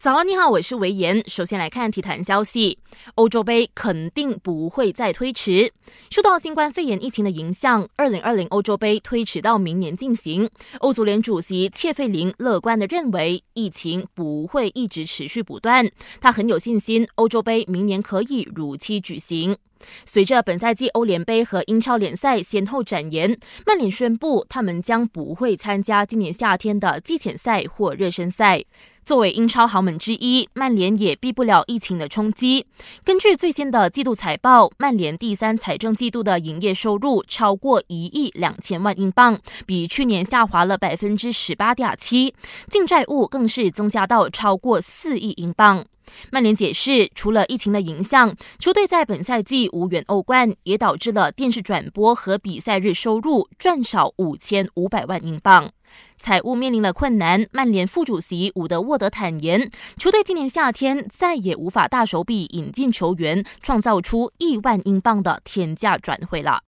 早安，你好，我是维言。首先来看体坛消息，欧洲杯肯定不会再推迟。受到新冠肺炎疫情的影响，二零二零欧洲杯推迟到明年进行。欧足联主席切费林乐观的认为，疫情不会一直持续不断，他很有信心，欧洲杯明年可以如期举行。随着本赛季欧联杯和英超联赛先后展延，曼联宣布他们将不会参加今年夏天的季前赛或热身赛。作为英超豪门之一，曼联也避不了疫情的冲击。根据最新的季度财报，曼联第三财政季度的营业收入超过一亿两千万英镑，比去年下滑了百分之十八点七，净债务更是增加到超过四亿英镑。曼联解释，除了疫情的影响，球队在本赛季无缘欧冠，也导致了电视转播和比赛日收入赚少五千五百万英镑。财务面临了困难，曼联副主席伍德沃德坦言，球队今年夏天再也无法大手笔引进球员，创造出亿万英镑的天价转会了。